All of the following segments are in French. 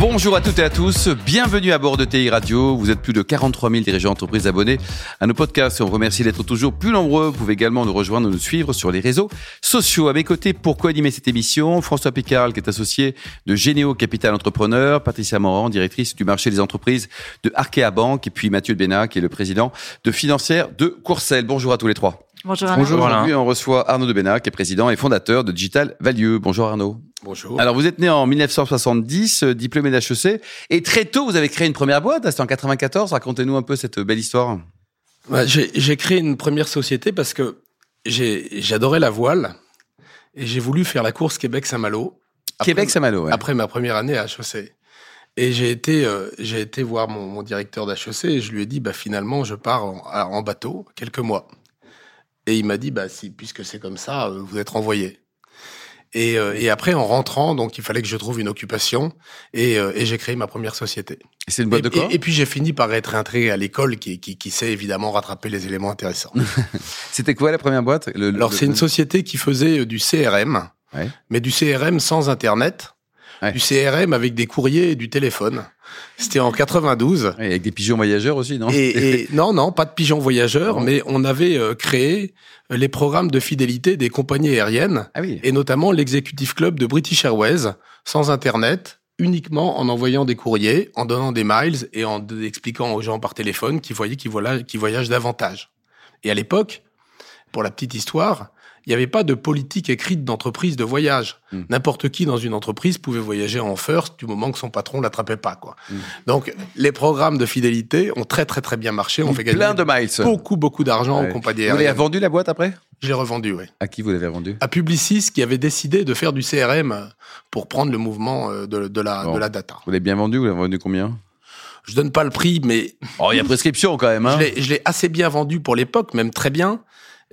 Bonjour à toutes et à tous, bienvenue à bord de TI Radio. Vous êtes plus de 43 000 dirigeants d'entreprises abonnés à nos podcasts et on vous remercie d'être toujours plus nombreux. Vous pouvez également nous rejoindre, nous suivre sur les réseaux sociaux. À mes côtés, pour co-animer cette émission, François Picard, qui est associé de Généo Capital Entrepreneur, Patricia Morand, directrice du marché des entreprises de Arkea Bank, et puis Mathieu Bénat, qui est le président de Financière de Courcelles. Bonjour à tous les trois. Bonjour Alain. Bonjour Aujourd'hui, on reçoit Arnaud de Bénat, qui est président et fondateur de Digital Value. Bonjour Arnaud. Bonjour. Alors, vous êtes né en 1970, euh, diplômé d'HEC, et très tôt, vous avez créé une première boîte, c'était en 94. Racontez-nous un peu cette belle histoire. j'ai créé une première société parce que j'adorais la voile et j'ai voulu faire la course Québec-Saint-Malo. Québec-Saint-Malo, ouais. Après ma première année à HEC. Et j'ai été, euh, j'ai été voir mon, mon directeur d'HEC et je lui ai dit, bah, finalement, je pars en, en bateau quelques mois. Et il m'a dit, bah, si, puisque c'est comme ça, euh, vous êtes renvoyé. Et, euh, et, après, en rentrant, donc il fallait que je trouve une occupation et, euh, et j'ai créé ma première société. Et c'est une boîte de quoi et, puis j'ai fini par être intrigué à l'école qui, qui, qui, sait évidemment rattraper les éléments intéressants. C'était quoi la première boîte? Le, Alors c'est une société qui faisait du CRM, ouais. mais du CRM sans Internet, ouais. du CRM avec des courriers et du téléphone. C'était en 92. Et avec des pigeons voyageurs aussi, non et, et, Non, non, pas de pigeons voyageurs, mais on avait euh, créé les programmes de fidélité des compagnies aériennes, ah oui. et notamment l'exécutif club de British Airways, sans Internet, uniquement en envoyant des courriers, en donnant des miles et en expliquant aux gens par téléphone qu'ils voyaient qu'ils voyagent davantage. Et à l'époque, pour la petite histoire, il n'y avait pas de politique écrite d'entreprise de voyage. Mm. N'importe qui dans une entreprise pouvait voyager en first du moment que son patron l'attrapait pas, quoi. Mm. Donc, les programmes de fidélité ont très, très, très bien marché. On fait gagner plein de miles. beaucoup, beaucoup d'argent ouais. aux compagnies Vous l'avez vendu la boîte après? Je l'ai revendu, oui. À qui vous l'avez vendu? À Publicis, qui avait décidé de faire du CRM pour prendre le mouvement euh, de, de la, bon. de la data. Vous l'avez bien vendu Vous l'avez vendu combien? Je donne pas le prix, mais oh, il y a prescription quand même. Hein je l'ai assez bien vendu pour l'époque, même très bien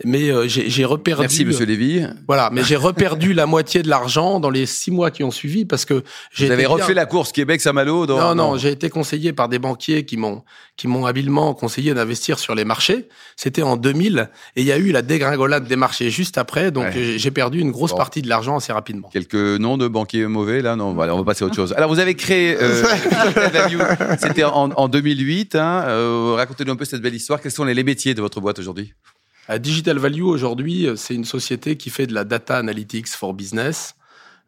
mais euh, j'ai reperdu. Merci Monsieur Lévy. Voilà, mais j'ai reperdu la moitié de l'argent dans les six mois qui ont suivi parce que j'ai. Vous avez refait la course Québec Saint-Malo. Dans... Non, non, non. j'ai été conseillé par des banquiers qui m'ont qui m'ont habilement conseillé d'investir sur les marchés. C'était en 2000 et il y a eu la dégringolade des marchés juste après, donc ouais. j'ai perdu une grosse bon. partie de l'argent assez rapidement. Quelques noms de banquiers mauvais là, non, voilà, on va passer à autre chose. Alors vous avez créé, euh, c'était en, en, 2008. Hein, euh, Racontez-nous un peu cette belle histoire. Quels sont les métiers de votre boîte aujourd'hui? À Digital Value, aujourd'hui, c'est une société qui fait de la data analytics for business.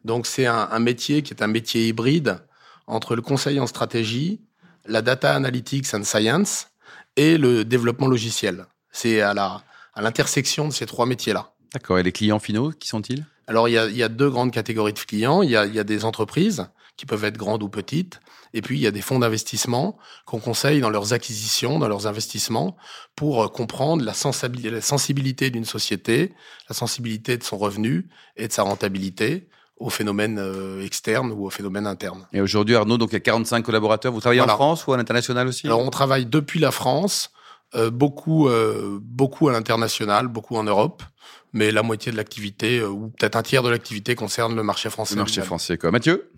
Donc, c'est un, un, métier qui est un métier hybride entre le conseil en stratégie, la data analytics and science et le développement logiciel. C'est à la à l'intersection de ces trois métiers-là. D'accord. Et les clients finaux, qui sont-ils? Alors, il y, a, il y a deux grandes catégories de clients. Il y a, il y a des entreprises qui peuvent être grandes ou petites. Et puis, il y a des fonds d'investissement qu'on conseille dans leurs acquisitions, dans leurs investissements, pour euh, comprendre la sensibilité, d'une société, la sensibilité de son revenu et de sa rentabilité aux phénomènes euh, externes ou aux phénomènes internes. Et aujourd'hui, Arnaud, donc il y a 45 collaborateurs. Vous travaillez voilà. en France ou à l'international aussi? Alors, on travaille depuis la France, euh, beaucoup, euh, beaucoup à l'international, beaucoup en Europe mais la moitié de l'activité, euh, ou peut-être un tiers de l'activité concerne le marché français. Le marché français, quoi. Mathieu?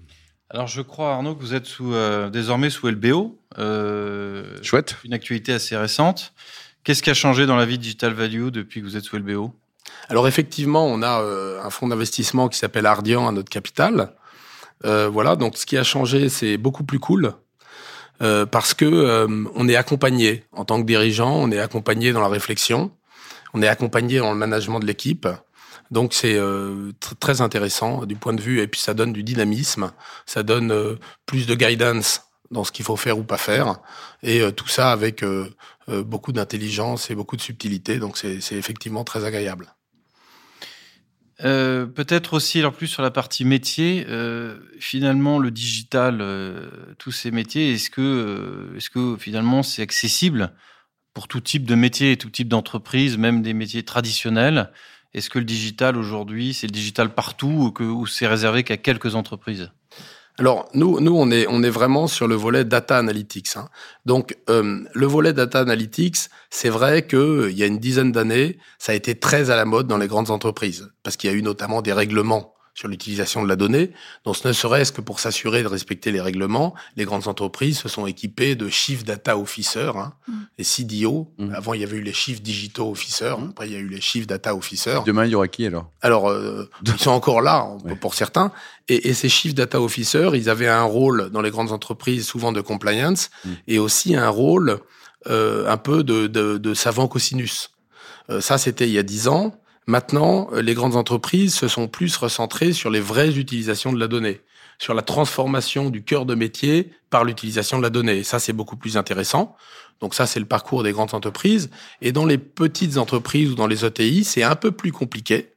Alors je crois Arnaud que vous êtes sous euh, désormais sous LBO. Euh, Chouette. Une actualité assez récente. Qu'est-ce qui a changé dans la vie de Digital Value depuis que vous êtes sous LBO Alors effectivement, on a euh, un fonds d'investissement qui s'appelle Ardian à notre capital. Euh, voilà, donc ce qui a changé, c'est beaucoup plus cool. Euh, parce que on est accompagné en tant que dirigeant, on est accompagné dans la réflexion, on est accompagné dans le management de l'équipe, donc c'est euh, très intéressant du point de vue et puis ça donne du dynamisme, ça donne euh, plus de guidance dans ce qu'il faut faire ou pas faire et euh, tout ça avec beaucoup d'intelligence et beaucoup de subtilité. Donc c'est effectivement très agréable. Peut-être aussi, alors plus sur la partie métier, finalement le digital, tous ces métiers, est-ce que, est-ce que finalement c'est accessible pour tout type de métier tout type d'entreprise, même des métiers traditionnels? Est-ce que le digital aujourd'hui, c'est le digital partout ou, que, ou c'est réservé qu'à quelques entreprises? Alors nous, nous on est on est vraiment sur le volet data analytics. Hein. Donc euh, le volet data analytics, c'est vrai que il y a une dizaine d'années, ça a été très à la mode dans les grandes entreprises parce qu'il y a eu notamment des règlements sur l'utilisation de la donnée. Donc, ce ne serait-ce que pour s'assurer de respecter les règlements, les grandes entreprises se sont équipées de Chief Data Officer, hein, Mm. les CDO. Mm. Avant, il y avait eu les Chief Digital Officer. Mm. Après, il y a eu les Chief Data Officer. Demain, il y aura qui alors? Alors, euh, ils sont encore là on- Ouais. pour certains. Et, et ces Chief Data Officer, ils avaient un rôle dans les grandes entreprises, souvent de compliance, et aussi un rôle euh, un peu de, de, de savant cosinus. Euh, ça, c'était il y a dix ans. Maintenant, euh, les grandes entreprises se sont plus recentrées sur les vraies utilisations de la donnée, sur la transformation du cœur de métier par l'utilisation de la donnée. Ça, c'est beaucoup plus intéressant. Donc ça, c'est le parcours des grandes entreprises. Et dans les petites entreprises ou dans les ETI, c'est un peu plus compliqué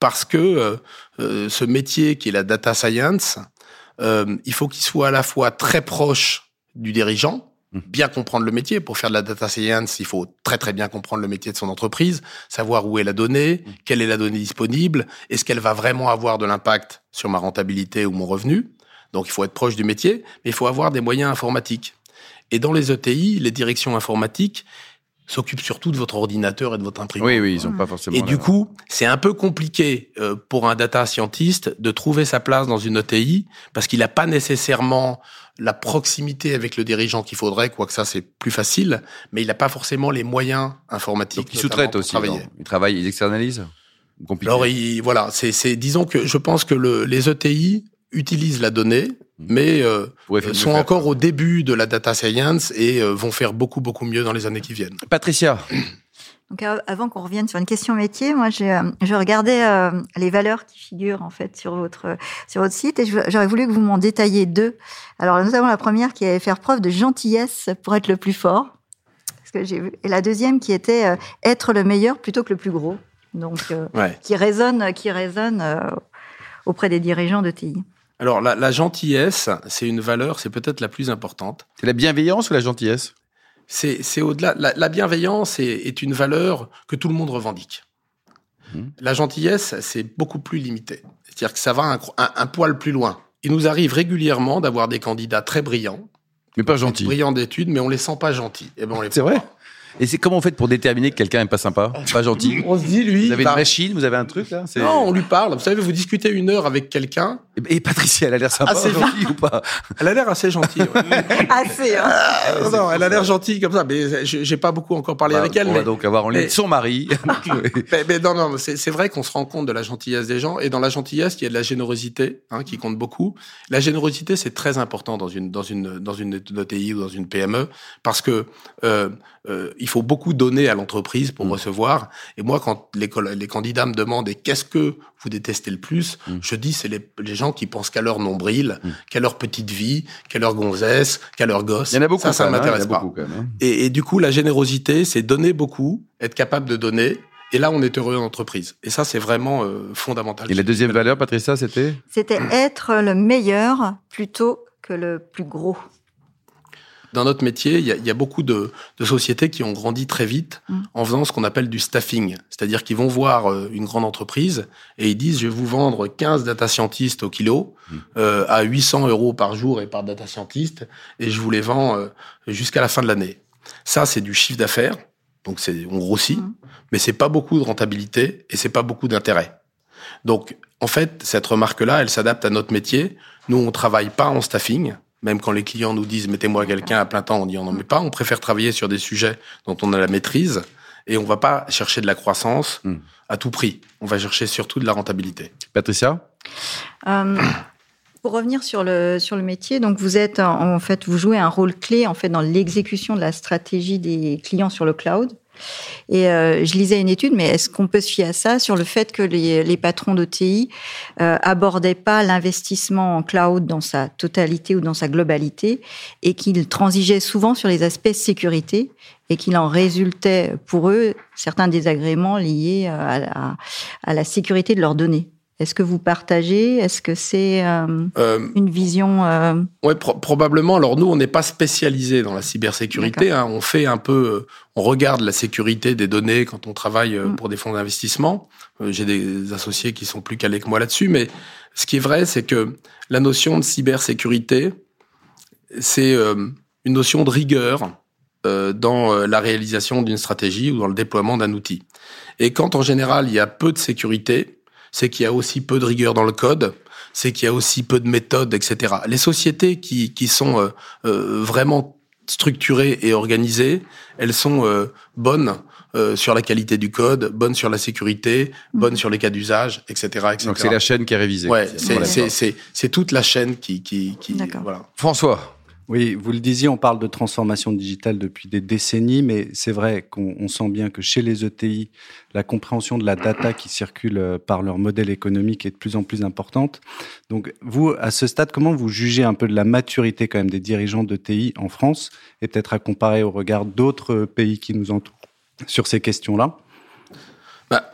parce que euh, euh, ce métier qui est la data science, euh, il faut qu'il soit à la fois très proche du dirigeant. Bien comprendre le métier. Pour faire de la data science, il faut très très bien comprendre le métier de son entreprise, savoir où est la donnée, Mhm. quelle est la donnée disponible, est-ce qu'elle va vraiment avoir de l'impact sur ma rentabilité ou mon revenu. Donc il faut être proche du métier, mais il faut avoir des moyens informatiques. Et dans les ETI, les directions informatiques s'occupent surtout de votre ordinateur et de votre imprimante. Oui, oui, ils ont pas forcément. Et du coup, c'est un peu compliqué euh, pour un data scientist de trouver sa place dans une ETI parce qu'il n'a pas nécessairement la proximité avec le dirigeant qu'il faudrait, quoique ça c'est plus facile, mais il n'a pas forcément les moyens informatiques. donc ils sous-traitent aussi. Ils travaillent, ils externalisent. Compliqué? Alors il, voilà, c'est c'est disons que je pense que le, les ETI utilisent la donnée, mais euh, sont faire. encore au début de la data science et euh, vont faire beaucoup beaucoup mieux dans les années qui viennent. Patricia, Donc euh, avant qu'on revienne sur une question métier, moi j'ai euh, je regardais euh, les valeurs qui figurent en fait sur votre sur votre site et j'aurais voulu que vous m'en détailliez deux. Alors notamment la première qui est faire preuve de gentillesse pour être le plus fort, parce que j'ai vu, et la deuxième qui était euh, être le meilleur plutôt que le plus gros. Donc euh, Ouais. qui résonne qui résonne euh, auprès des dirigeants de TI. Alors la, la gentillesse, c'est une valeur, c'est peut-être la plus importante. c'est la bienveillance ou la gentillesse? C'est c'est au-delà. La, la bienveillance est, est une valeur que tout le monde revendique. Mhm. La gentillesse, c'est beaucoup plus limité. C'est-à-dire que ça va un, un- un poil plus loin. Il nous arrive régulièrement d'avoir des candidats très brillants, Mais pas gentil. brillants d'études, mais on les sent pas gentils. Et ben on les C'est vrai pas. Et c'est comment vous faites pour déterminer que quelqu'un est pas sympa, pas gentil? On se dit lui. Vous avez bah, une machine, vous avez un truc là? C'est- non, on lui parle. Vous savez, vous discutez une heure avec quelqu'un. Et Patricia, elle a l'air sympa, Ah, c'est gentille ou pas? Elle a l'air assez gentille. ouais. Assez. Hein non, non, elle a l'air gentille comme ça, mais j'ai pas beaucoup encore parlé Bah, avec elle. On mais... va donc avoir en ligne mais- son mari. Mais, mais non, non, c'est vrai qu'on se rend compte de la gentillesse des gens, et dans la gentillesse, il y a de la générosité, hein, qui compte beaucoup. La générosité, c'est très important dans une dans une dans une ETI ou dans une PME, parce que euh, euh, il faut beaucoup donner à l'entreprise pour Mm. recevoir. Et moi, quand les, les candidats me demandent et qu'est-ce que vous détestez le plus, Mm. je dis c'est les, les gens qui pensent qu'à leur nombril, Mm. qu'à leur petite vie, qu'à leur gonzesse, qu'à leur gosse. Il y en a beaucoup, Ça, ça hein, m'intéresse pas. beaucoup, quand même, hein. Et, et du coup, la générosité, c'est donner beaucoup, être capable de donner. Et là, on est heureux en entreprise. Et ça, c'est vraiment euh, fondamental. Et la deuxième valeur, Patricia, c'était? C'était être le meilleur plutôt que le plus gros. Dans notre métier, il y a, il y a beaucoup de, de sociétés qui ont grandi très vite Mm. en faisant ce qu'on appelle du staffing. C'est-à-dire qu'ils vont voir euh, une grande entreprise et ils disent, je vais vous vendre 15 data scientists au kilo Mm. euh, à 800 euros par jour et par data scientist et je vous les vends euh, jusqu'à la fin de l'année. Ça, c'est du chiffre d'affaires. Donc, c'est, on grossit, Mm. mais c'est pas beaucoup de rentabilité et c'est pas beaucoup d'intérêt. Donc, en fait, cette remarque-là, elle s'adapte à notre métier. Nous, on travaille pas en staffing. Même quand les clients nous disent mettez-moi quelqu'un à plein temps, on dit on n'en met pas. On préfère travailler sur des sujets dont on a la maîtrise et on va pas chercher de la croissance Hmm. à tout prix. On va chercher surtout de la rentabilité. Patricia Euh, pour revenir sur le sur le métier, donc vous êtes en, en fait vous jouez un rôle clé en fait dans l'exécution de la stratégie des clients sur le cloud. Et euh, je lisais une étude, mais est-ce qu'on peut se fier à ça sur le fait que les, les patrons d'OTI euh, abordaient pas l'investissement en cloud dans sa totalité ou dans sa globalité et qu'ils transigeaient souvent sur les aspects sécurité et qu'il en résultait pour eux certains désagréments liés la, à la sécurité de leurs données? Est-ce que vous partagez? Est-ce que c'est euh, Euh, une vision euh, ouais, pro- probablement. Alors nous, on n'est pas spécialisé dans la cybersécurité. Hein. On fait un peu, euh, on regarde la sécurité des données quand on travaille euh, Mm. pour des fonds d'investissement. J'ai des associés qui sont plus calés que moi là-dessus, mais ce qui est vrai, c'est que la notion de cybersécurité, c'est une notion de rigueur euh, dans la réalisation d'une stratégie ou dans le déploiement d'un outil. Et quand en général il y a peu de sécurité, c'est qu'il y a aussi peu de rigueur dans le code, c'est qu'il y a aussi peu de méthodes, etc. Les sociétés qui, qui sont euh, euh, vraiment structurées et organisées, elles sont euh, bonnes euh, sur la qualité du code, bonnes sur la sécurité, bonnes sur les cas d'usage, etc., etc. Donc c'est la chaîne qui est révisée. Ouais, c'est c'est c'est c'est toute la chaîne qui qui qui D'accord. voilà. François, Oui, vous le disiez, on parle de transformation digitale depuis des décennies, mais c'est vrai qu'on on sent bien que chez les ETI, la compréhension de la data qui circule euh, par leur modèle économique est de plus en plus importante. Donc, vous, à ce stade, comment vous jugez un peu de la maturité quand même des dirigeants d'ETI en France et peut-être à comparer au regard d'autres pays qui nous entourent sur ces questions-là? Bah,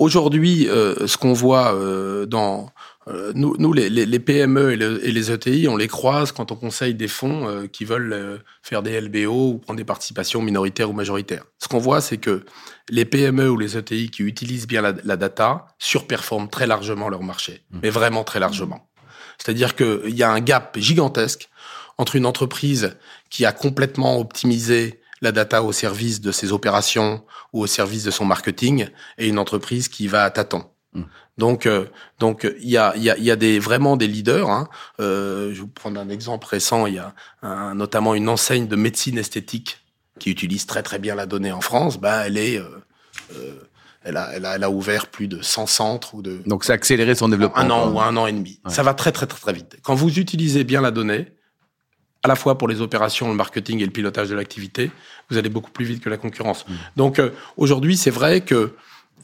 Aujourd'hui, euh, ce qu'on voit euh, dans euh, nous, nous les, les- les PME et, le- et les ETI, on les croise quand on conseille des fonds euh, qui veulent euh, faire des LBO ou prendre des participations minoritaires ou majoritaires. Ce qu'on voit, c'est que les PME ou les ETI qui utilisent bien la, la data surperforment très largement leur marché, mais vraiment très largement. C'est-à-dire qu'il y a un gap gigantesque entre une entreprise qui a complètement optimisé la data au service de ses opérations ou au service de son marketing et une entreprise qui va à tâtons. Mm. Donc, euh, donc il y a, y a, y a des, vraiment des leaders. Hein. Euh, je vais vous prendre un exemple récent. Il y a un- notamment une enseigne de médecine esthétique qui utilise très très bien la donnée en France. Bah, elle est, euh, elle a, elle a, elle a ouvert plus de 100 centres ou de donc ça a accéléré son développement. un an ou un an et demi. Ouais. Ça va très très très très vite. Quand vous utilisez bien la donnée, à la fois pour les opérations, le marketing et le pilotage de l'activité, vous allez beaucoup plus vite que la concurrence. Donc euh, aujourd'hui, c'est vrai que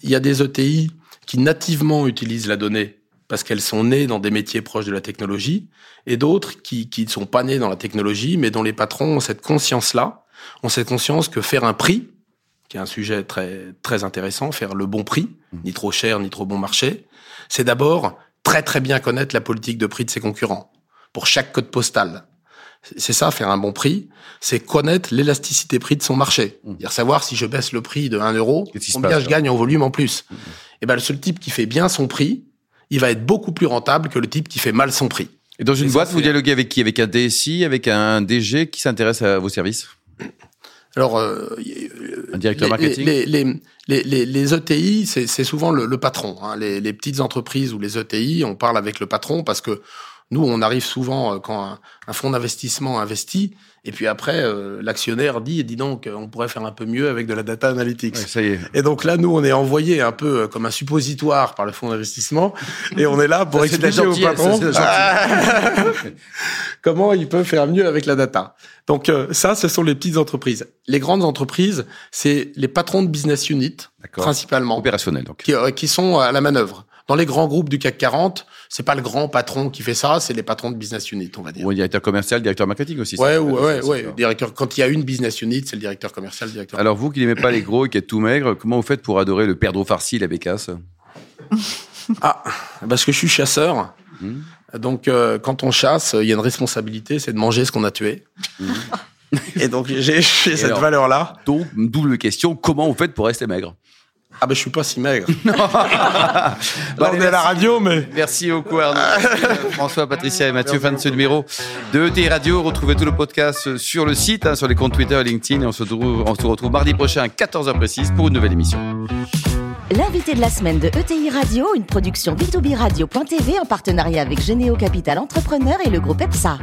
il y a des ETI qui nativement utilisent la donnée parce qu'elles sont nées dans des métiers proches de la technologie, et d'autres qui qui ne sont pas nées dans la technologie, mais dont les patrons ont cette conscience-là, ont cette conscience que faire un prix, qui est un sujet très très intéressant, faire le bon prix, ni trop cher ni trop bon marché, c'est d'abord très très bien connaître la politique de prix de ses concurrents pour chaque code postal. C'est ça, faire un bon prix, c'est connaître l'élasticité prix de son marché. C'est-à-dire savoir si je baisse le prix de 1 euro, combien passe, je gagne en volume en plus. Et ben le seul type qui fait bien son prix, il va être beaucoup plus rentable que le type qui fait mal son prix. Et dans une Et ça, boîte, vous dialoguez avec qui? Avec un DSI, avec un DG qui s'intéresse à vos services? Alors, euh, Un directeur les, marketing? les, les, les, ETI, c'est c'est souvent le, le patron. Hein. Les, les petites entreprises ou les ETI, on parle avec le patron parce que nous, on arrive souvent euh, quand un, un fonds d'investissement investit, et puis après, euh, l'actionnaire dit, dis donc, on pourrait faire un peu mieux avec de la data analytics. Ouais, Ça y est. Et donc là, nous, on est envoyé un peu euh, comme un suppositoire par le fonds d'investissement, et on est là pour Ça, expliquer au patron la comment ils peuvent faire mieux avec la data. Donc euh, ça, ce sont les petites entreprises. Les grandes entreprises, c'est les patrons de business unit, principalement, Opérationnel, donc. qui, euh, qui sont à la manœuvre. Dans les grands groupes du CAC 40, c'est pas le grand patron qui fait ça, c'est les patrons de business unit, on va dire. Ou un directeur commercial, directeur marketing aussi. ça Ouais, ouais, ouais, ouais. Directeur, quand il y a une business unit, c'est le directeur commercial, le directeur. Alors vous qui n'aimez pas les gros et qui êtes tout maigre, comment vous faites pour adorer le perdreau farci, la bécasse Ah, parce que je suis chasseur. Hmm. Donc, euh, quand on chasse, il y a une responsabilité, c'est de manger ce qu'on a tué. Et donc, j'ai cette valeur-là. Donc, double question, comment vous faites pour rester maigre? Ah, ben, je suis pas si maigre. Bon, Là, on allez, est à la radio, mais. Merci beaucoup Arnaud. François, Patricia et Mathieu. Fin de ce numéro de ETI Radio. Retrouvez tout le podcast sur le site, hein, sur les comptes Twitter et LinkedIn. Et on se, retrouve, on se retrouve mardi prochain à 14h précise pour une nouvelle émission. L'invité de la semaine de ETI Radio, une production B2B Radio.tv en partenariat avec Généo Capital Entrepreneur et le groupe EPSA.